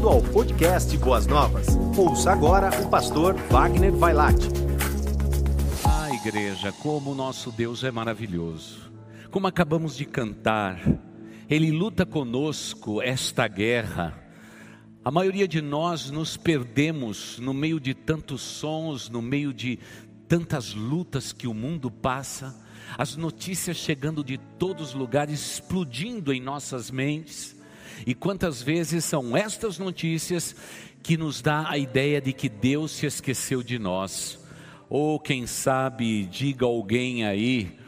Bem-vindo ao podcast Boas Novas. Ouça agora o pastor Wagner Vailate. Ah, igreja, como o nosso Deus é maravilhoso. Como acabamos de cantar, Ele luta conosco esta guerra. A maioria de nós nos perdemos no meio de tantos sons, no meio de tantas lutas que o mundo passa, as notícias chegando de todos os lugares, explodindo em nossas mentes. E quantas vezes são estas notícias que nos dá a ideia de que Deus se esqueceu de nós? Ou quem sabe diga alguém aí,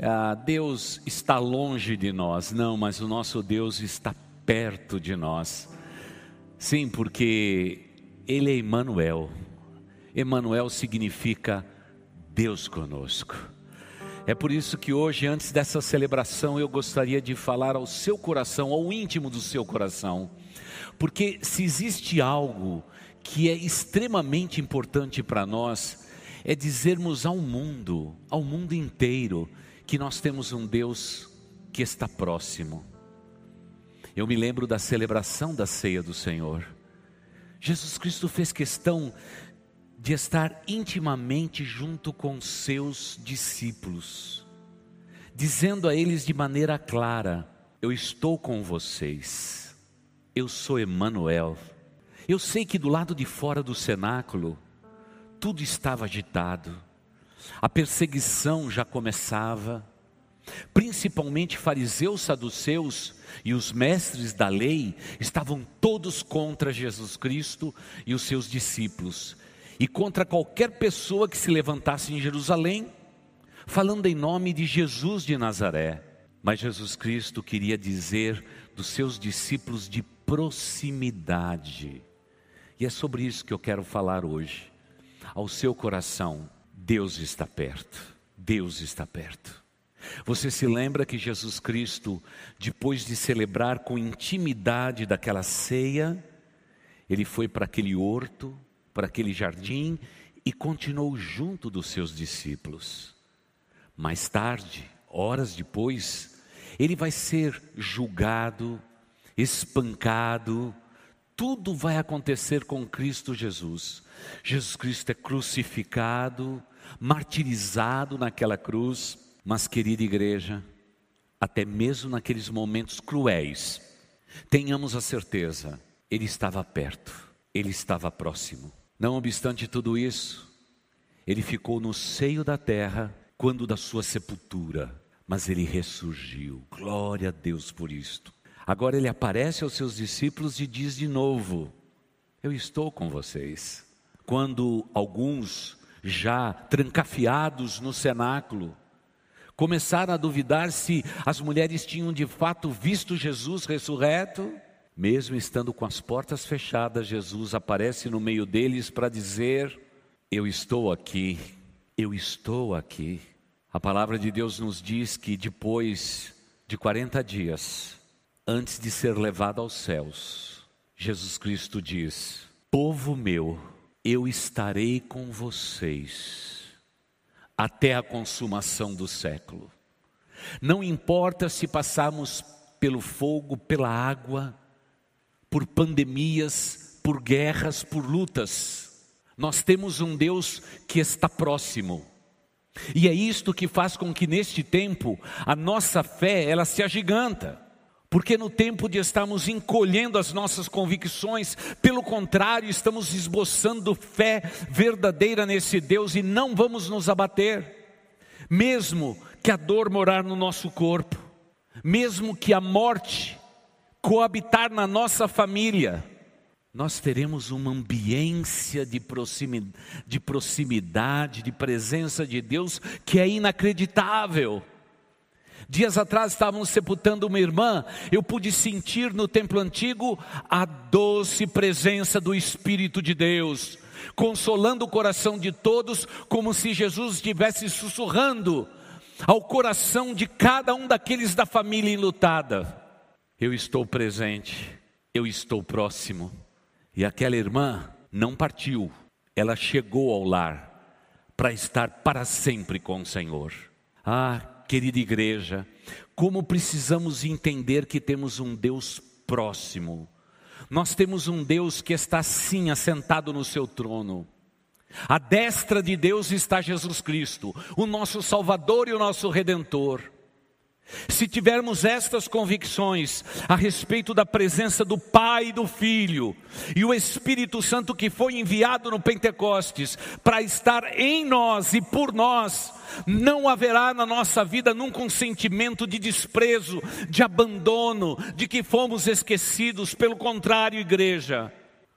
ah, Deus está longe de nós. Não, mas o nosso Deus está perto de nós. Sim, porque Ele é Emmanuel. Emmanuel significa Deus conosco. É por isso que hoje, antes dessa celebração, eu gostaria de falar ao seu coração, ao íntimo do seu coração, porque se existe algo que é extremamente importante para nós, é dizermos ao mundo, ao mundo inteiro, que nós temos um Deus que está próximo. Eu me lembro da celebração da ceia do Senhor. Jesus Cristo fez questão de estar intimamente junto com seus discípulos, dizendo a eles de maneira clara: Eu estou com vocês, eu sou Emanuel. Eu sei que do lado de fora do cenáculo, tudo estava agitado, a perseguição já começava, principalmente fariseus, saduceus e os mestres da lei estavam todos contra Jesus Cristo e os seus discípulos e contra qualquer pessoa que se levantasse em Jerusalém, falando em nome de Jesus de Nazaré. Mas Jesus Cristo queria dizer dos seus discípulos de proximidade. E é sobre isso que eu quero falar hoje. Ao seu coração, Deus está perto. Deus está perto. Você se lembra que Jesus Cristo, depois de celebrar com intimidade daquela ceia, ele foi para aquele horto, para aquele jardim e continuou junto dos seus discípulos. Mais tarde, horas depois, ele vai ser julgado, espancado, tudo vai acontecer com Cristo Jesus. Jesus Cristo é crucificado, martirizado naquela cruz, mas, querida igreja, até mesmo naqueles momentos cruéis, tenhamos a certeza, Ele estava perto, Ele estava próximo. Não obstante tudo isso, ele ficou no seio da terra quando da sua sepultura, mas ele ressurgiu. Glória a Deus por isto. Agora ele aparece aos seus discípulos e diz de novo: Eu estou com vocês. Quando alguns, já trancafiados no cenáculo, começaram a duvidar se as mulheres tinham de fato visto Jesus ressurreto, mesmo estando com as portas fechadas, Jesus aparece no meio deles para dizer: Eu estou aqui, eu estou aqui. A palavra de Deus nos diz que depois de 40 dias, antes de ser levado aos céus, Jesus Cristo diz: Povo meu, eu estarei com vocês até a consumação do século. Não importa se passarmos pelo fogo, pela água, por pandemias, por guerras, por lutas. Nós temos um Deus que está próximo. E é isto que faz com que neste tempo a nossa fé ela se agiganta. Porque no tempo de estarmos encolhendo as nossas convicções, pelo contrário, estamos esboçando fé verdadeira nesse Deus e não vamos nos abater. Mesmo que a dor morar no nosso corpo, mesmo que a morte coabitar na nossa família, nós teremos uma ambiência de proximidade, de proximidade, de presença de Deus que é inacreditável. Dias atrás estávamos sepultando uma irmã, eu pude sentir no templo antigo a doce presença do Espírito de Deus, consolando o coração de todos, como se Jesus estivesse sussurrando ao coração de cada um daqueles da família enlutada. Eu estou presente, eu estou próximo. E aquela irmã não partiu, ela chegou ao lar para estar para sempre com o Senhor. Ah, querida igreja, como precisamos entender que temos um Deus próximo, Nós temos um Deus que está sim assentado no seu trono. À destra de Deus está Jesus Cristo, o nosso Salvador e o nosso Redentor. Se tivermos estas convicções a respeito da presença do Pai e do Filho e o Espírito Santo que foi enviado no Pentecostes para estar em nós e por nós, não haverá na nossa vida nunca um sentimento de desprezo, de abandono, de que fomos esquecidos. Pelo contrário, igreja,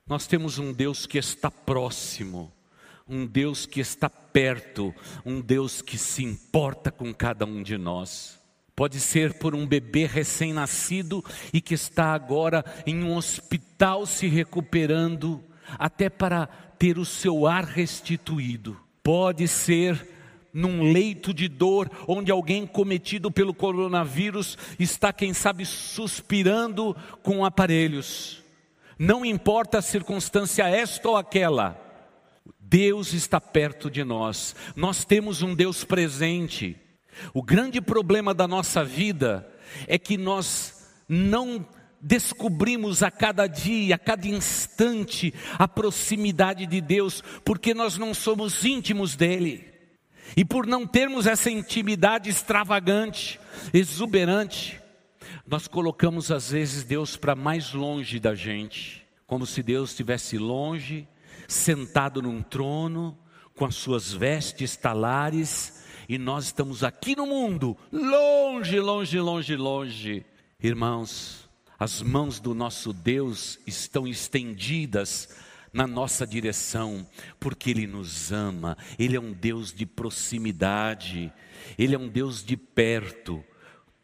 nós temos um Deus que está próximo um Deus que está perto, um Deus que se importa com cada um de nós. Pode ser por um bebê recém-nascido e que está agora em um hospital se recuperando, até para ter o seu ar restituído. Pode ser num leito de dor, onde alguém cometido pelo coronavírus está, quem sabe, suspirando com aparelhos. Não importa a circunstância esta ou aquela, Deus está perto de nós, nós temos um Deus presente. O grande problema da nossa vida é que nós não descobrimos a cada dia, a cada instante, a proximidade de Deus, porque nós não somos íntimos dEle. E por não termos essa intimidade extravagante, exuberante, nós colocamos às vezes Deus para mais longe da gente, como se Deus estivesse longe sentado num trono, com as suas vestes talares, e nós estamos aqui no mundo, longe, longe, longe, longe. Irmãos, as mãos do nosso Deus estão estendidas na nossa direção, porque Ele nos ama, Ele é um Deus de proximidade, Ele é um Deus de perto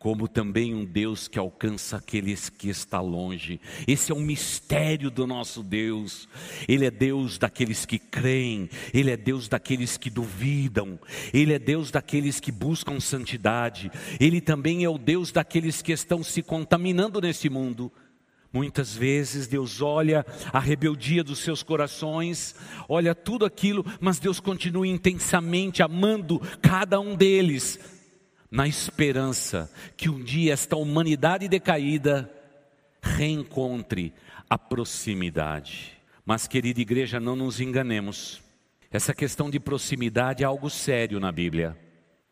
como também um Deus que alcança aqueles que está longe. Esse é um mistério do nosso Deus. Ele é Deus daqueles que creem, ele é Deus daqueles que duvidam, ele é Deus daqueles que buscam santidade. Ele também é o Deus daqueles que estão se contaminando nesse mundo. Muitas vezes Deus olha a rebeldia dos seus corações, olha tudo aquilo, mas Deus continua intensamente amando cada um deles na esperança que um dia esta humanidade decaída reencontre a proximidade. Mas, querida igreja, não nos enganemos. Essa questão de proximidade é algo sério na Bíblia.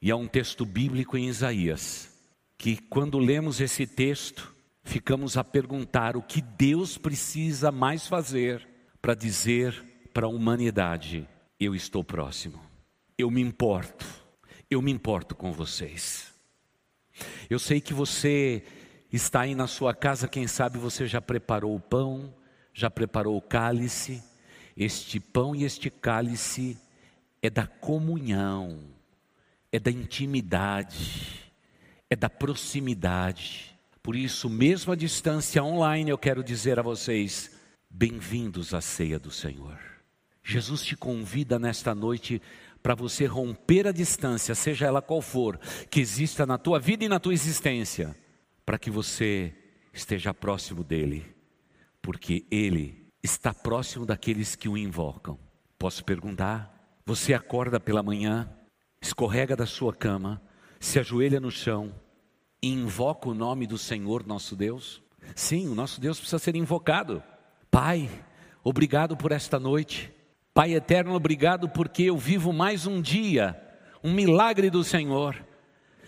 E há um texto bíblico em Isaías, que quando lemos esse texto, ficamos a perguntar o que Deus precisa mais fazer para dizer para a humanidade: eu estou próximo, eu me importo eu me importo com vocês. Eu sei que você está aí na sua casa, quem sabe você já preparou o pão, já preparou o cálice. Este pão e este cálice é da comunhão, é da intimidade, é da proximidade. Por isso, mesmo à distância online, eu quero dizer a vocês: bem-vindos à ceia do Senhor. Jesus te convida nesta noite para você romper a distância, seja ela qual for, que exista na tua vida e na tua existência, para que você esteja próximo dele, porque ele está próximo daqueles que o invocam. Posso perguntar? Você acorda pela manhã, escorrega da sua cama, se ajoelha no chão e invoca o nome do Senhor nosso Deus? Sim, o nosso Deus precisa ser invocado. Pai, obrigado por esta noite. Pai eterno, obrigado porque eu vivo mais um dia, um milagre do Senhor.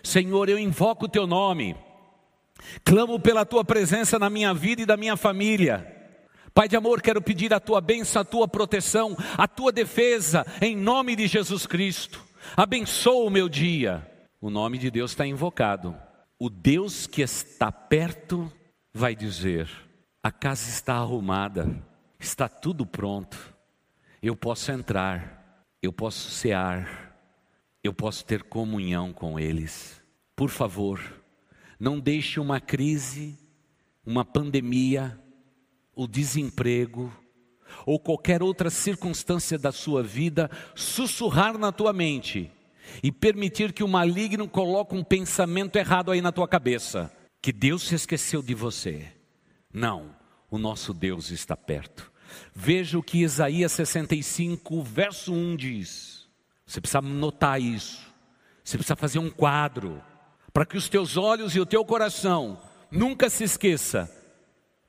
Senhor, eu invoco o teu nome, clamo pela tua presença na minha vida e da minha família. Pai de amor, quero pedir a tua bênção, a tua proteção, a tua defesa, em nome de Jesus Cristo. Abençoa o meu dia. O nome de Deus está invocado. O Deus que está perto vai dizer: a casa está arrumada, está tudo pronto eu posso entrar, eu posso cear, eu posso ter comunhão com eles. Por favor, não deixe uma crise, uma pandemia, o desemprego ou qualquer outra circunstância da sua vida sussurrar na tua mente e permitir que o maligno coloque um pensamento errado aí na tua cabeça, que Deus se esqueceu de você. Não, o nosso Deus está perto. Veja o que Isaías 65, verso 1 diz. Você precisa notar isso. Você precisa fazer um quadro para que os teus olhos e o teu coração nunca se esqueça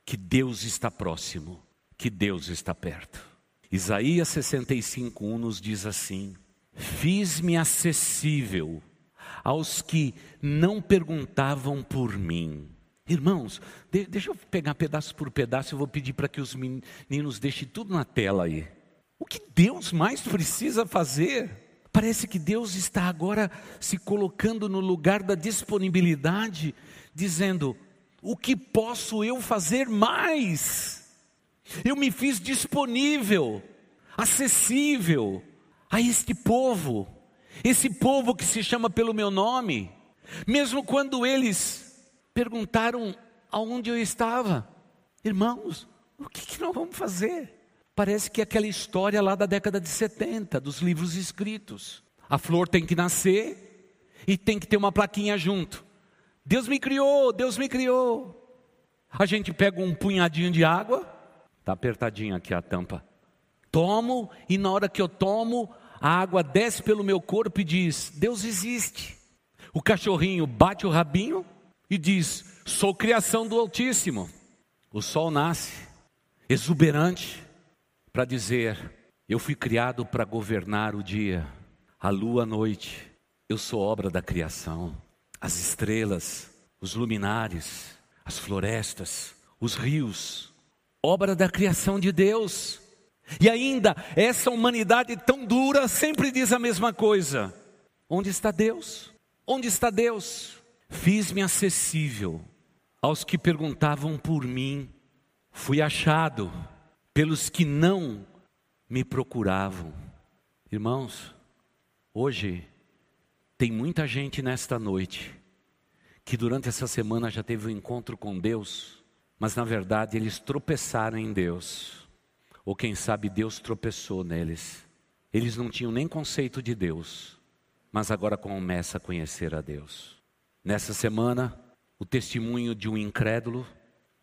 que Deus está próximo, que Deus está perto. Isaías 65:1 nos diz assim: Fiz-me acessível aos que não perguntavam por mim. Irmãos, de, deixa eu pegar pedaço por pedaço, eu vou pedir para que os meninos deixem tudo na tela aí. O que Deus mais precisa fazer? Parece que Deus está agora se colocando no lugar da disponibilidade, dizendo: o que posso eu fazer mais? Eu me fiz disponível, acessível a este povo, esse povo que se chama pelo meu nome, mesmo quando eles perguntaram aonde eu estava, irmãos, o que, que nós vamos fazer? Parece que é aquela história lá da década de 70, dos livros escritos. A flor tem que nascer e tem que ter uma plaquinha junto. Deus me criou, Deus me criou. A gente pega um punhadinho de água, tá apertadinho aqui a tampa. Tomo e na hora que eu tomo, a água desce pelo meu corpo e diz: Deus existe. O cachorrinho bate o rabinho e diz: Sou criação do Altíssimo. O sol nasce, exuberante, para dizer: Eu fui criado para governar o dia, a lua a noite. Eu sou obra da criação. As estrelas, os luminares, as florestas, os rios, obra da criação de Deus. E ainda, essa humanidade tão dura sempre diz a mesma coisa: onde está Deus? Onde está Deus? Fiz-me acessível aos que perguntavam por mim, fui achado pelos que não me procuravam. Irmãos, hoje tem muita gente nesta noite que durante essa semana já teve um encontro com Deus, mas na verdade eles tropeçaram em Deus, ou quem sabe Deus tropeçou neles. Eles não tinham nem conceito de Deus, mas agora começa a conhecer a Deus. Nessa semana, o testemunho de um incrédulo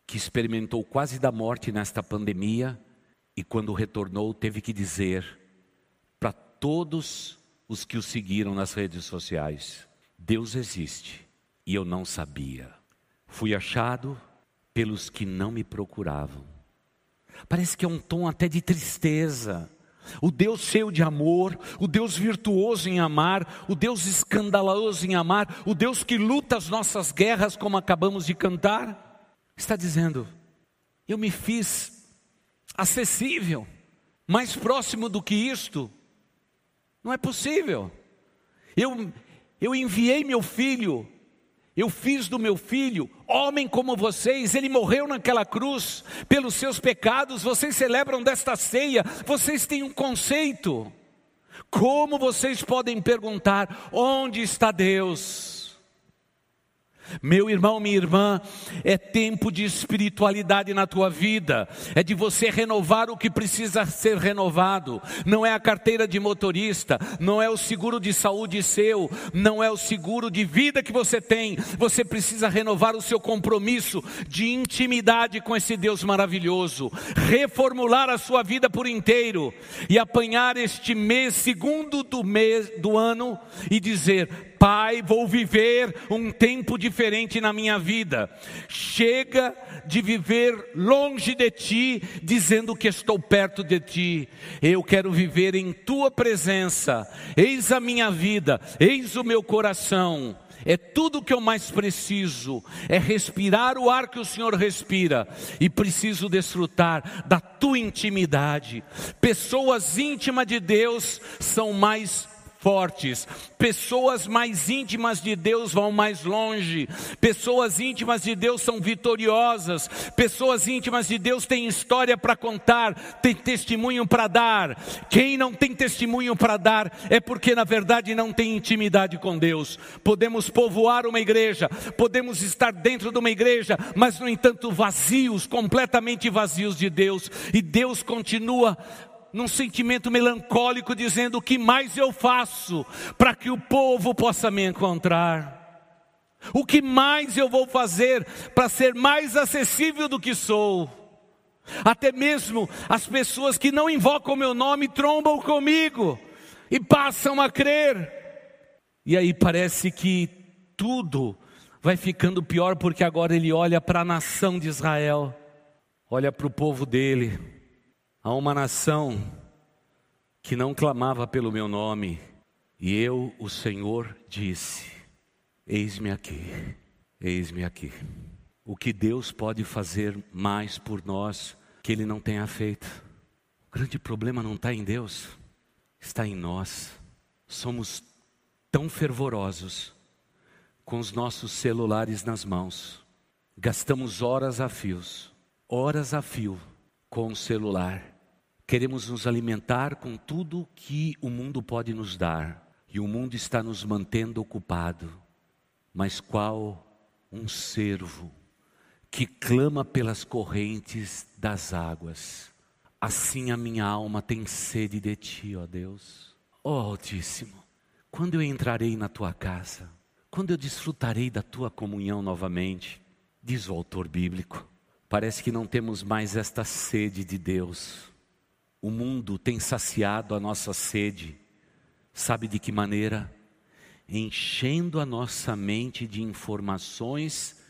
que experimentou quase da morte nesta pandemia e quando retornou teve que dizer para todos os que o seguiram nas redes sociais: Deus existe e eu não sabia. Fui achado pelos que não me procuravam. Parece que é um tom até de tristeza. O Deus cheio de amor, o Deus virtuoso em amar, o Deus escandaloso em amar, o Deus que luta as nossas guerras, como acabamos de cantar está dizendo: eu me fiz acessível, mais próximo do que isto, não é possível. Eu, eu enviei meu filho, eu fiz do meu filho homem como vocês, ele morreu naquela cruz pelos seus pecados, vocês celebram desta ceia, vocês têm um conceito. Como vocês podem perguntar: onde está Deus? Meu irmão, minha irmã, é tempo de espiritualidade na tua vida, é de você renovar o que precisa ser renovado. Não é a carteira de motorista, não é o seguro de saúde seu, não é o seguro de vida que você tem. Você precisa renovar o seu compromisso de intimidade com esse Deus maravilhoso, reformular a sua vida por inteiro e apanhar este mês, segundo do mês do ano, e dizer: Pai, vou viver um tempo diferente na minha vida. Chega de viver longe de ti, dizendo que estou perto de ti. Eu quero viver em tua presença. Eis a minha vida, eis o meu coração. É tudo o que eu mais preciso, é respirar o ar que o Senhor respira, e preciso desfrutar da tua intimidade. Pessoas íntimas de Deus são mais fortes. Pessoas mais íntimas de Deus vão mais longe. Pessoas íntimas de Deus são vitoriosas. Pessoas íntimas de Deus têm história para contar, têm testemunho para dar. Quem não tem testemunho para dar é porque na verdade não tem intimidade com Deus. Podemos povoar uma igreja, podemos estar dentro de uma igreja, mas no entanto vazios, completamente vazios de Deus. E Deus continua num sentimento melancólico, dizendo: O que mais eu faço para que o povo possa me encontrar? O que mais eu vou fazer para ser mais acessível do que sou? Até mesmo as pessoas que não invocam meu nome trombam comigo e passam a crer. E aí parece que tudo vai ficando pior, porque agora ele olha para a nação de Israel olha para o povo dele, a uma nação que não clamava pelo meu nome, e eu, o Senhor, disse: Eis-me aqui, eis-me aqui. O que Deus pode fazer mais por nós que Ele não tenha feito? O grande problema não está em Deus, está em nós. Somos tão fervorosos com os nossos celulares nas mãos, gastamos horas a fios, horas a fio com o celular. Queremos nos alimentar com tudo que o mundo pode nos dar, e o mundo está nos mantendo ocupado. Mas qual um servo que clama pelas correntes das águas. Assim a minha alma tem sede de ti, ó Deus. Ó Altíssimo, quando eu entrarei na tua casa, quando eu desfrutarei da tua comunhão novamente, diz o autor bíblico, parece que não temos mais esta sede de Deus. O mundo tem saciado a nossa sede, sabe de que maneira? Enchendo a nossa mente de informações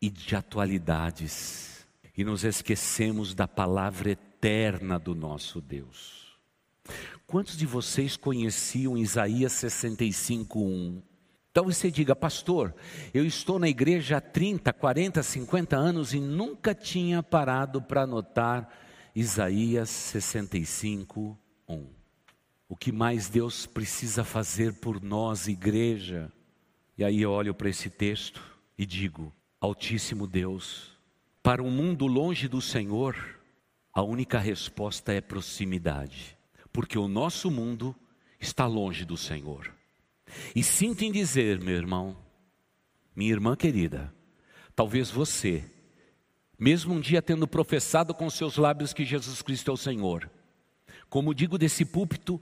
e de atualidades, e nos esquecemos da palavra eterna do nosso Deus. Quantos de vocês conheciam Isaías 65:1? Então você diga, pastor, eu estou na igreja há 30, 40, 50 anos e nunca tinha parado para anotar Isaías 65, 1. O que mais Deus precisa fazer por nós, igreja? E aí eu olho para esse texto e digo: Altíssimo Deus, para um mundo longe do Senhor, a única resposta é proximidade, porque o nosso mundo está longe do Senhor. E sinto em dizer, meu irmão, minha irmã querida, talvez você, mesmo um dia tendo professado com seus lábios que Jesus Cristo é o Senhor, como digo desse púlpito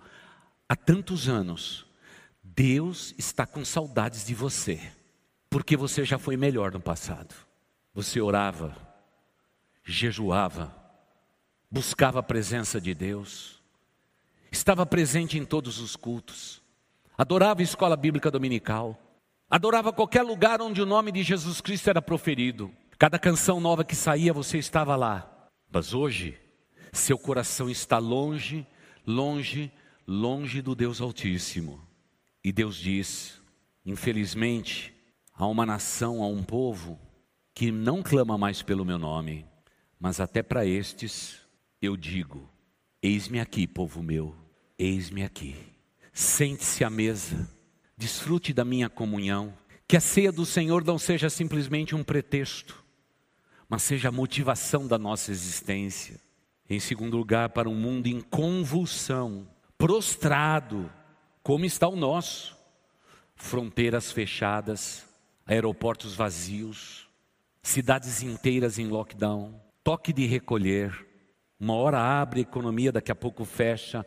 há tantos anos, Deus está com saudades de você. Porque você já foi melhor no passado. Você orava, jejuava, buscava a presença de Deus, estava presente em todos os cultos, adorava a escola bíblica dominical, adorava qualquer lugar onde o nome de Jesus Cristo era proferido. Cada canção nova que saía, você estava lá. Mas hoje, seu coração está longe, longe, longe do Deus Altíssimo. E Deus diz: infelizmente, a uma nação, a um povo que não clama mais pelo meu nome, mas até para estes eu digo: Eis-me aqui, povo meu, eis-me aqui. Sente-se à mesa, desfrute da minha comunhão, que a ceia do Senhor não seja simplesmente um pretexto, mas seja a motivação da nossa existência. Em segundo lugar, para um mundo em convulsão, prostrado, como está o nosso, fronteiras fechadas, aeroportos vazios, cidades inteiras em lockdown, toque de recolher. Uma hora abre a economia, daqui a pouco fecha.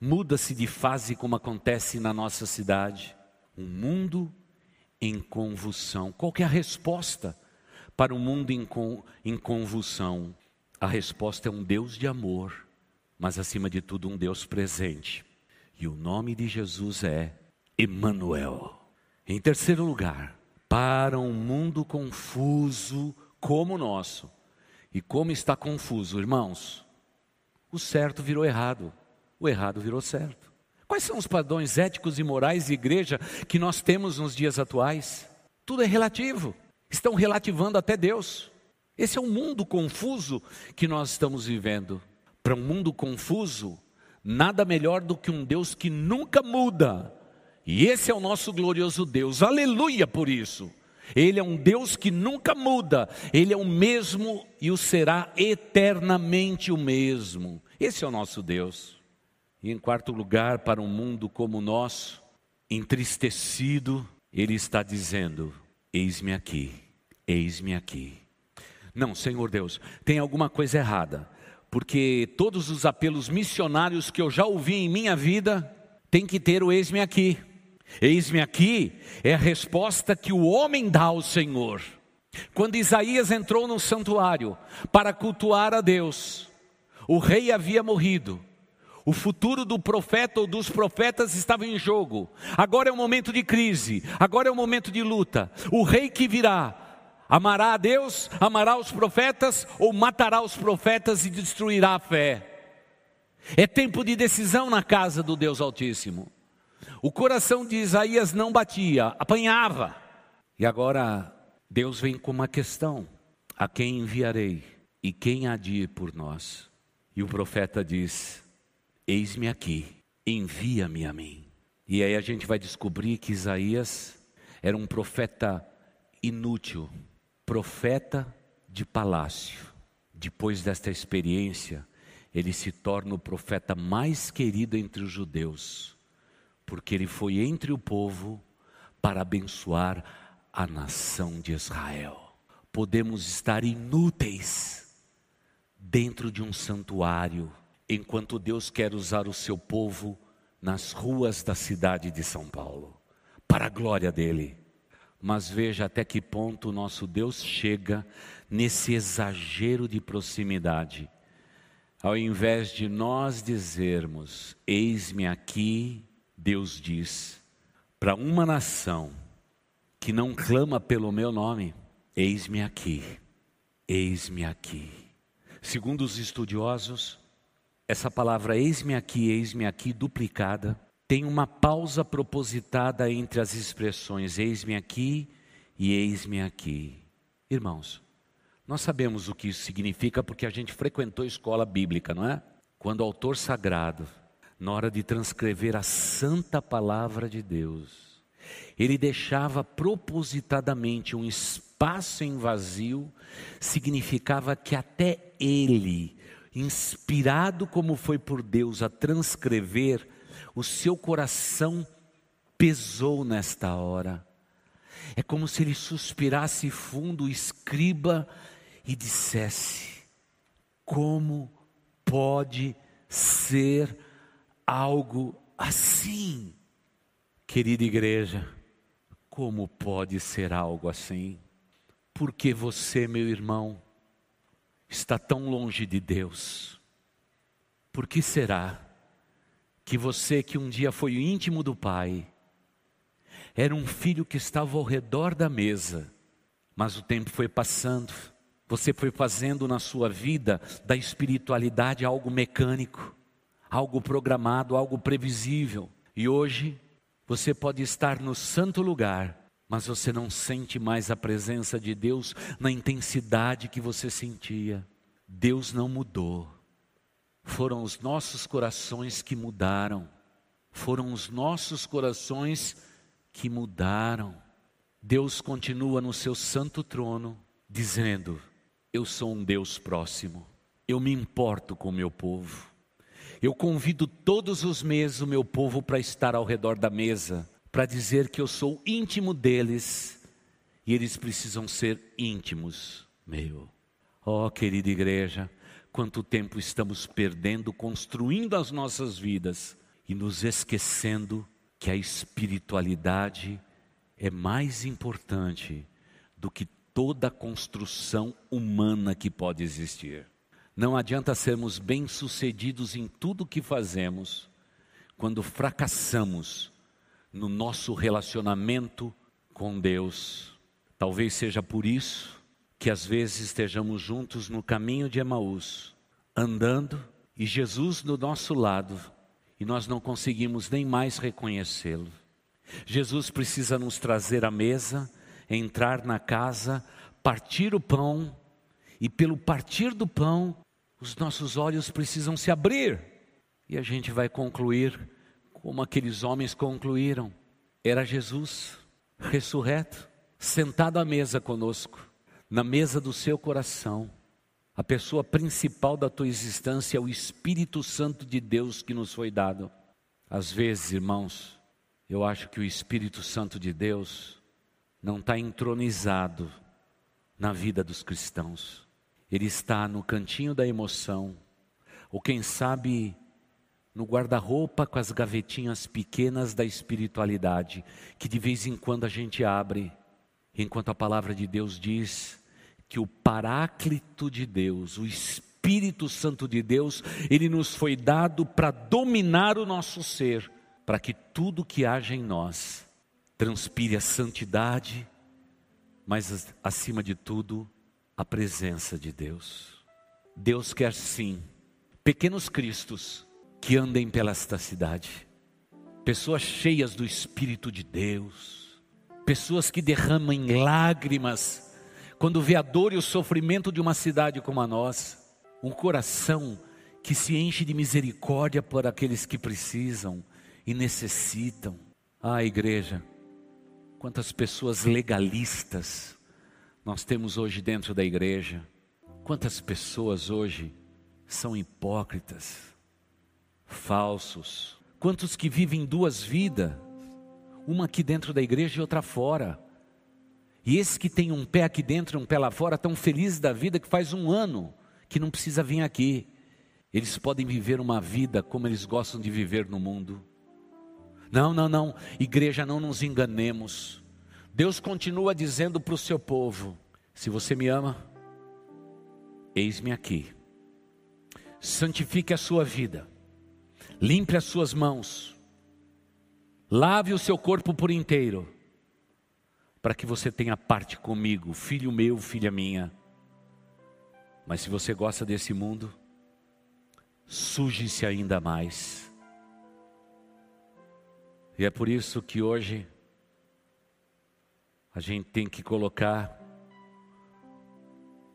Muda-se de fase como acontece na nossa cidade. Um mundo em convulsão. Qual é a resposta para um mundo em, convulsão? A resposta é um Deus de amor, mas acima de tudo um Deus presente. E o nome de Jesus é Emmanuel. Em terceiro lugar, para um mundo confuso como o nosso. E como está confuso, irmãos? O certo virou errado, o errado virou certo. Quais são os padrões éticos e morais de igreja que nós temos nos dias atuais? Tudo é relativo. Estão relativando até Deus. Esse é o mundo confuso que nós estamos vivendo. Para um mundo confuso, nada melhor do que um Deus que nunca muda, e esse é o nosso glorioso Deus, aleluia por isso. Ele é um Deus que nunca muda, Ele é o mesmo e o será eternamente o mesmo. Esse é o nosso Deus. E em quarto lugar, para um mundo como o nosso, entristecido, Ele está dizendo: Eis-me aqui, eis-me aqui. Não, Senhor Deus, tem alguma coisa errada, porque todos os apelos missionários que eu já ouvi em minha vida, tem que ter o eis-me aqui. Eis-me aqui é a resposta que o homem dá ao Senhor. Quando Isaías entrou no santuário para cultuar a Deus, o rei havia morrido. O futuro do profeta ou dos profetas estava em jogo. Agora é um momento de crise, agora é um momento de luta. O rei que virá Amará a Deus, amará os profetas ou matará os profetas e destruirá a fé. É tempo de decisão na casa do Deus Altíssimo. O coração de Isaías não batia, apanhava. E agora Deus vem com uma questão: a quem enviarei e quem há de ir por nós? E o profeta diz: Eis-me aqui, envia-me a mim. E aí a gente vai descobrir que Isaías era um profeta inútil, profeta de palácio. Depois desta experiência, ele se torna o profeta mais querido entre os judeus, porque ele foi entre o povo para abençoar a nação de Israel. Podemos estar inúteis dentro de um santuário, enquanto Deus quer usar o seu povo nas ruas da cidade de São Paulo, para a glória dele. Mas veja até que ponto o nosso Deus chega nesse exagero de proximidade. Ao invés de nós dizermos, eis-me aqui, Deus diz, para uma nação que não clama pelo meu nome, eis-me aqui, eis-me aqui. Segundo os estudiosos, essa palavra eis-me aqui, eis-me aqui duplicada, tem uma pausa propositada entre as expressões eis-me aqui e eis-me aqui. Irmãos, nós sabemos o que isso significa porque a gente frequentou escola bíblica, não é? Quando o autor sagrado, na hora de transcrever a santa palavra de Deus, ele deixava propositadamente um espaço em vazio, significava que até ele, inspirado como foi por Deus a transcrever, o seu coração pesou nesta hora. É como se ele suspirasse fundo, escriba, e dissesse: Como pode ser algo assim? Querida igreja, como pode ser algo assim? Porque você, meu irmão, está tão longe de Deus. Por que será que você, que um dia foi íntimo do Pai, era um filho que estava ao redor da mesa, mas o tempo foi passando, você foi fazendo na sua vida da espiritualidade algo mecânico, algo programado, algo previsível. E hoje você pode estar no santo lugar, mas você não sente mais a presença de Deus na intensidade que você sentia. Deus não mudou. Foram os nossos corações que mudaram. Foram os nossos corações que mudaram. Deus continua no seu santo trono, dizendo: eu sou um Deus próximo. Eu me importo com o meu povo. Eu convido todos os meses o meu povo para estar ao redor da mesa, para dizer que eu sou íntimo deles e eles precisam ser íntimos meu. Oh, querida igreja, quanto tempo estamos perdendo construindo as nossas vidas e nos esquecendo que a espiritualidade é mais importante do que toda construção humana que pode existir. Não adianta sermos bem-sucedidos em tudo que fazemos quando fracassamos no nosso relacionamento com Deus. Talvez seja por isso que às vezes estejamos juntos no caminho de Emaús, andando e Jesus do nosso lado, e nós não conseguimos nem mais reconhecê-lo. Jesus precisa nos trazer à mesa entrar na casa, partir o pão, e pelo partir do pão, os nossos olhos precisam se abrir. E a gente vai concluir como aqueles homens concluíram: era Jesus, ressurreto, sentado à mesa conosco, na mesa do seu coração. A pessoa principal da tua existência é o Espírito Santo de Deus que nos foi dado. Às vezes, irmãos, eu acho que o Espírito Santo de Deus não está entronizado na vida dos cristãos. Ele está no cantinho da emoção, ou quem sabe no guarda-roupa com as gavetinhas pequenas da espiritualidade, que de vez em quando a gente abre, enquanto a palavra de Deus diz que o Paráclito de Deus, o Espírito Santo de Deus, ele nos foi dado para dominar o nosso ser, para que tudo que haja em nós transpire a santidade mas acima de tudo, a presença de Deus. Deus quer sim pequenos cristos que andem pela esta cidade, pessoas cheias do Espírito de Deus, pessoas que derramem lágrimas quando vê a dor e o sofrimento de uma cidade como a nossa, um coração que se enche de misericórdia por aqueles que precisam e necessitam. Ah, igreja, quantas pessoas legalistas nós temos hoje dentro da igreja, quantas pessoas hoje são hipócritas, falsos, quantos que vivem duas vidas, uma aqui dentro da igreja e outra fora. E esses que têm um pé aqui dentro e um pé lá fora, estão felizes da vida que faz um ano que não precisa vir aqui. Eles podem viver uma vida como eles gostam de viver no mundo. Não, não, não, igreja, não nos enganemos. Deus continua dizendo para o seu povo: se você me ama, eis-me aqui. Santifique a sua vida, limpe as suas mãos, lave o seu corpo por inteiro, para que você tenha parte comigo, filho meu, filha minha. Mas se você gosta desse mundo, suje-se ainda mais e é por isso que hoje a gente tem que colocar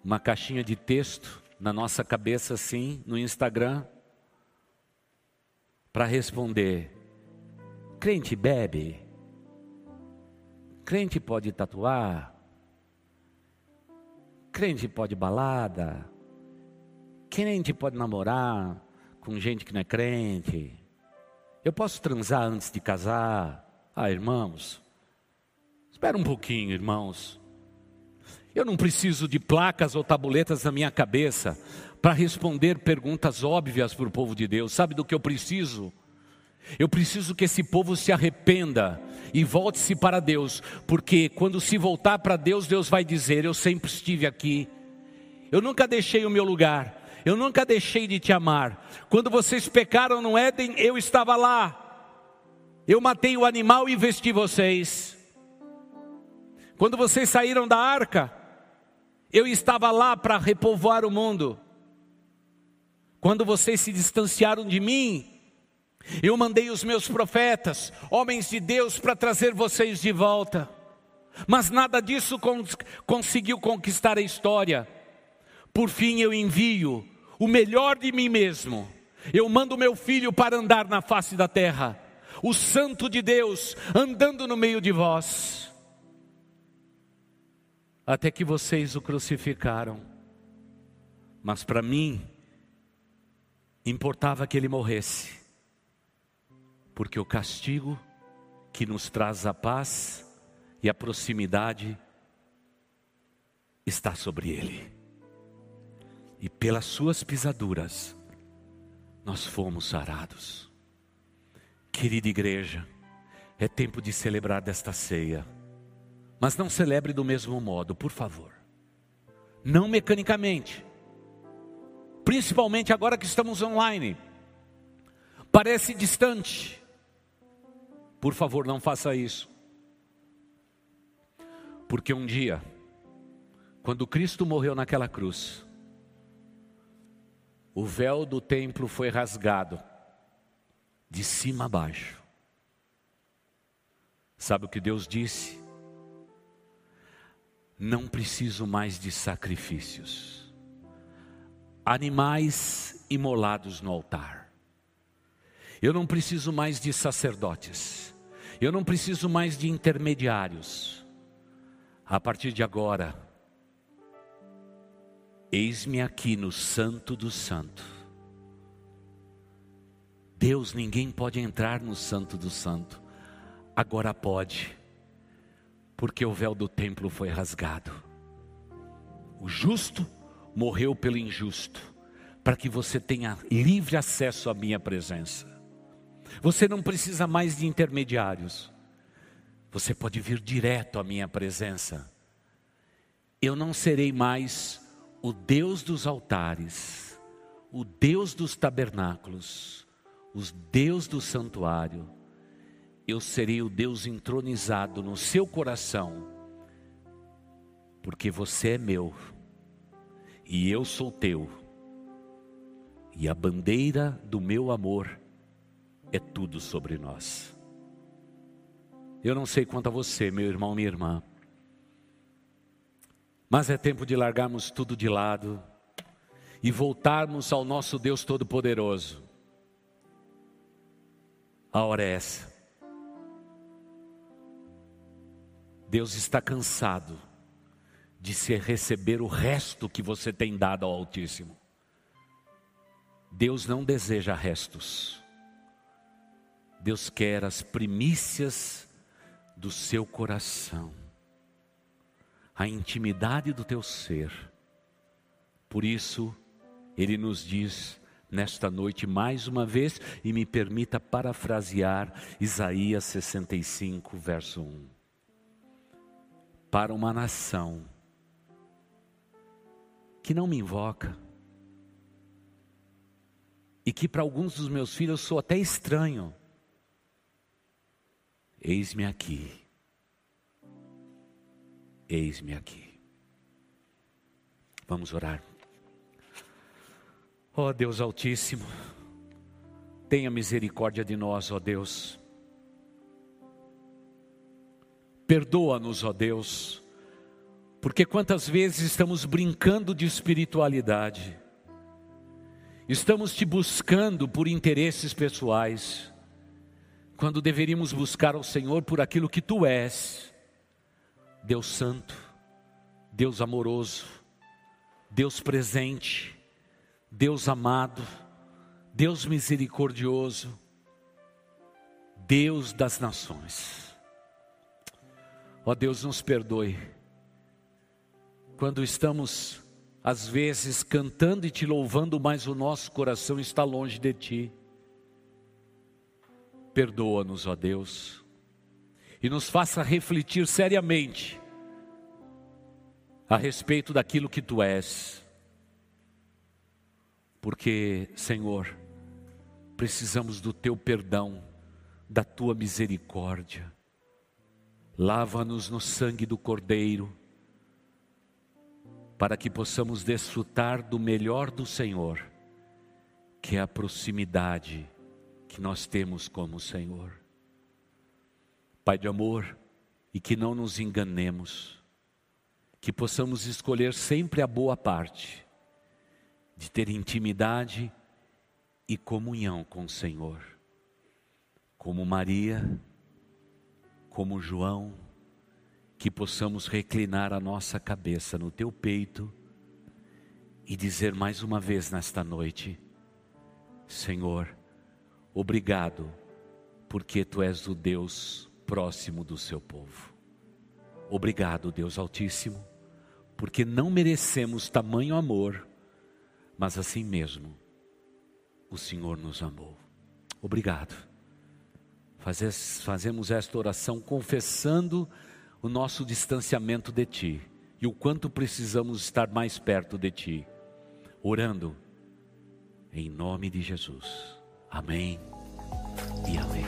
uma caixinha de texto na nossa cabeça assim, no Instagram, para responder: crente bebe? Crente pode tatuar? Crente pode balada? Crente pode namorar com gente que não é crente? Eu posso transar antes de casar? Ah, irmãos, espera um pouquinho, irmãos. Eu não preciso de placas ou tabuletas na minha cabeça para responder perguntas óbvias para o povo de Deus. Sabe do que eu preciso? Eu preciso que esse povo se arrependa e volte-se para Deus, porque quando se voltar para Deus, Deus vai dizer: Eu sempre estive aqui, eu nunca deixei o meu lugar, eu nunca deixei de te amar. Quando vocês pecaram no Éden, eu estava lá. Eu matei o animal e vesti vocês. Quando vocês saíram da arca, eu estava lá para repovoar o mundo. Quando vocês se distanciaram de mim, eu mandei os meus profetas, homens de Deus, para trazer vocês de volta. Mas nada disso cons conseguiu conquistar a história. Por fim, eu envio o melhor de mim mesmo. Eu mando meu filho para andar na face da terra, o Santo de Deus andando no meio de vós, até que vocês o crucificaram. Mas para mim, importava que ele morresse, porque o castigo que nos traz a paz e a proximidade está sobre ele e pelas suas pisaduras nós fomos sarados. Querida igreja, é tempo de celebrar desta ceia, mas não celebre do mesmo modo, por favor. Não mecanicamente, principalmente agora que estamos online. Parece distante. Por favor, não faça isso. Porque um dia, quando Cristo morreu naquela cruz, o véu do templo foi rasgado, de cima a baixo. Sabe o que Deus disse? Não preciso mais de sacrifícios, animais imolados no altar. Eu não preciso mais de sacerdotes, eu não preciso mais de intermediários. A partir de agora, Eis-me aqui no Santo do Santo. Deus, ninguém pode entrar no Santo do Santo. Agora pode, porque o véu do templo foi rasgado. O justo morreu pelo injusto, para que você tenha livre acesso à minha presença. Você não precisa mais de intermediários. Você pode vir direto à minha presença. Eu não serei mais o Deus dos altares, o Deus dos tabernáculos, o Deus do santuário, eu serei o Deus entronizado no seu coração porque você é meu e eu sou teu, e a bandeira do meu amor é tudo sobre nós. Eu não sei quanto a você, meu irmão, minha irmã, mas é tempo de largarmos tudo de lado e voltarmos ao nosso Deus Todo-Poderoso. A hora é essa. Deus está cansado de se receber o resto que você tem dado ao Altíssimo. Deus não deseja restos. Deus quer as primícias do seu coração, a intimidade do teu ser. Por isso, Ele nos diz nesta noite mais uma vez, e me permita parafrasear Isaías 65, verso 1. Para uma nação que não me invoca, e que para alguns dos meus filhos eu sou até estranho, Eis-me aqui. Eis-me aqui. Vamos orar. Ó oh, Deus Altíssimo, tenha misericórdia de nós, ó oh Deus. Perdoa-nos, ó Deus, porque quantas vezes estamos brincando de espiritualidade, estamos te buscando por interesses pessoais, quando deveríamos buscar ao Senhor por aquilo que tu és, Deus Santo, Deus amoroso, Deus presente, Deus amado, Deus misericordioso, Deus das nações. Ó Deus, nos perdoe, quando estamos, às vezes, cantando e te louvando, mas o nosso coração está longe de ti. Perdoa-nos, ó Deus, e nos faça refletir seriamente a respeito daquilo que tu és. Porque, Senhor, precisamos do teu perdão, da tua misericórdia. Lava-nos no sangue do Cordeiro, para que possamos desfrutar do melhor do Senhor, que é a proximidade que nós temos como Senhor. Pai de amor, e que não nos enganemos, que possamos escolher sempre a boa parte, de ter intimidade e comunhão com o Senhor, como Maria, como João, que possamos reclinar a nossa cabeça no teu peito e dizer mais uma vez nesta noite: Senhor, Obrigado, porque tu és o Deus próximo do seu povo. Obrigado, Deus Altíssimo, porque não merecemos tamanho amor, mas assim mesmo o Senhor nos amou. Obrigado. fazemos esta oração confessando o nosso distanciamento de Ti e o quanto precisamos estar mais perto de Ti, orando em nome de Jesus. Amém e amém.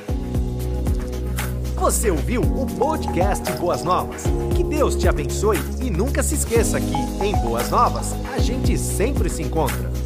Você ouviu o podcast Boas Novas? Que Deus te abençoe e nunca se esqueça que, em Boas Novas, a gente sempre se encontra.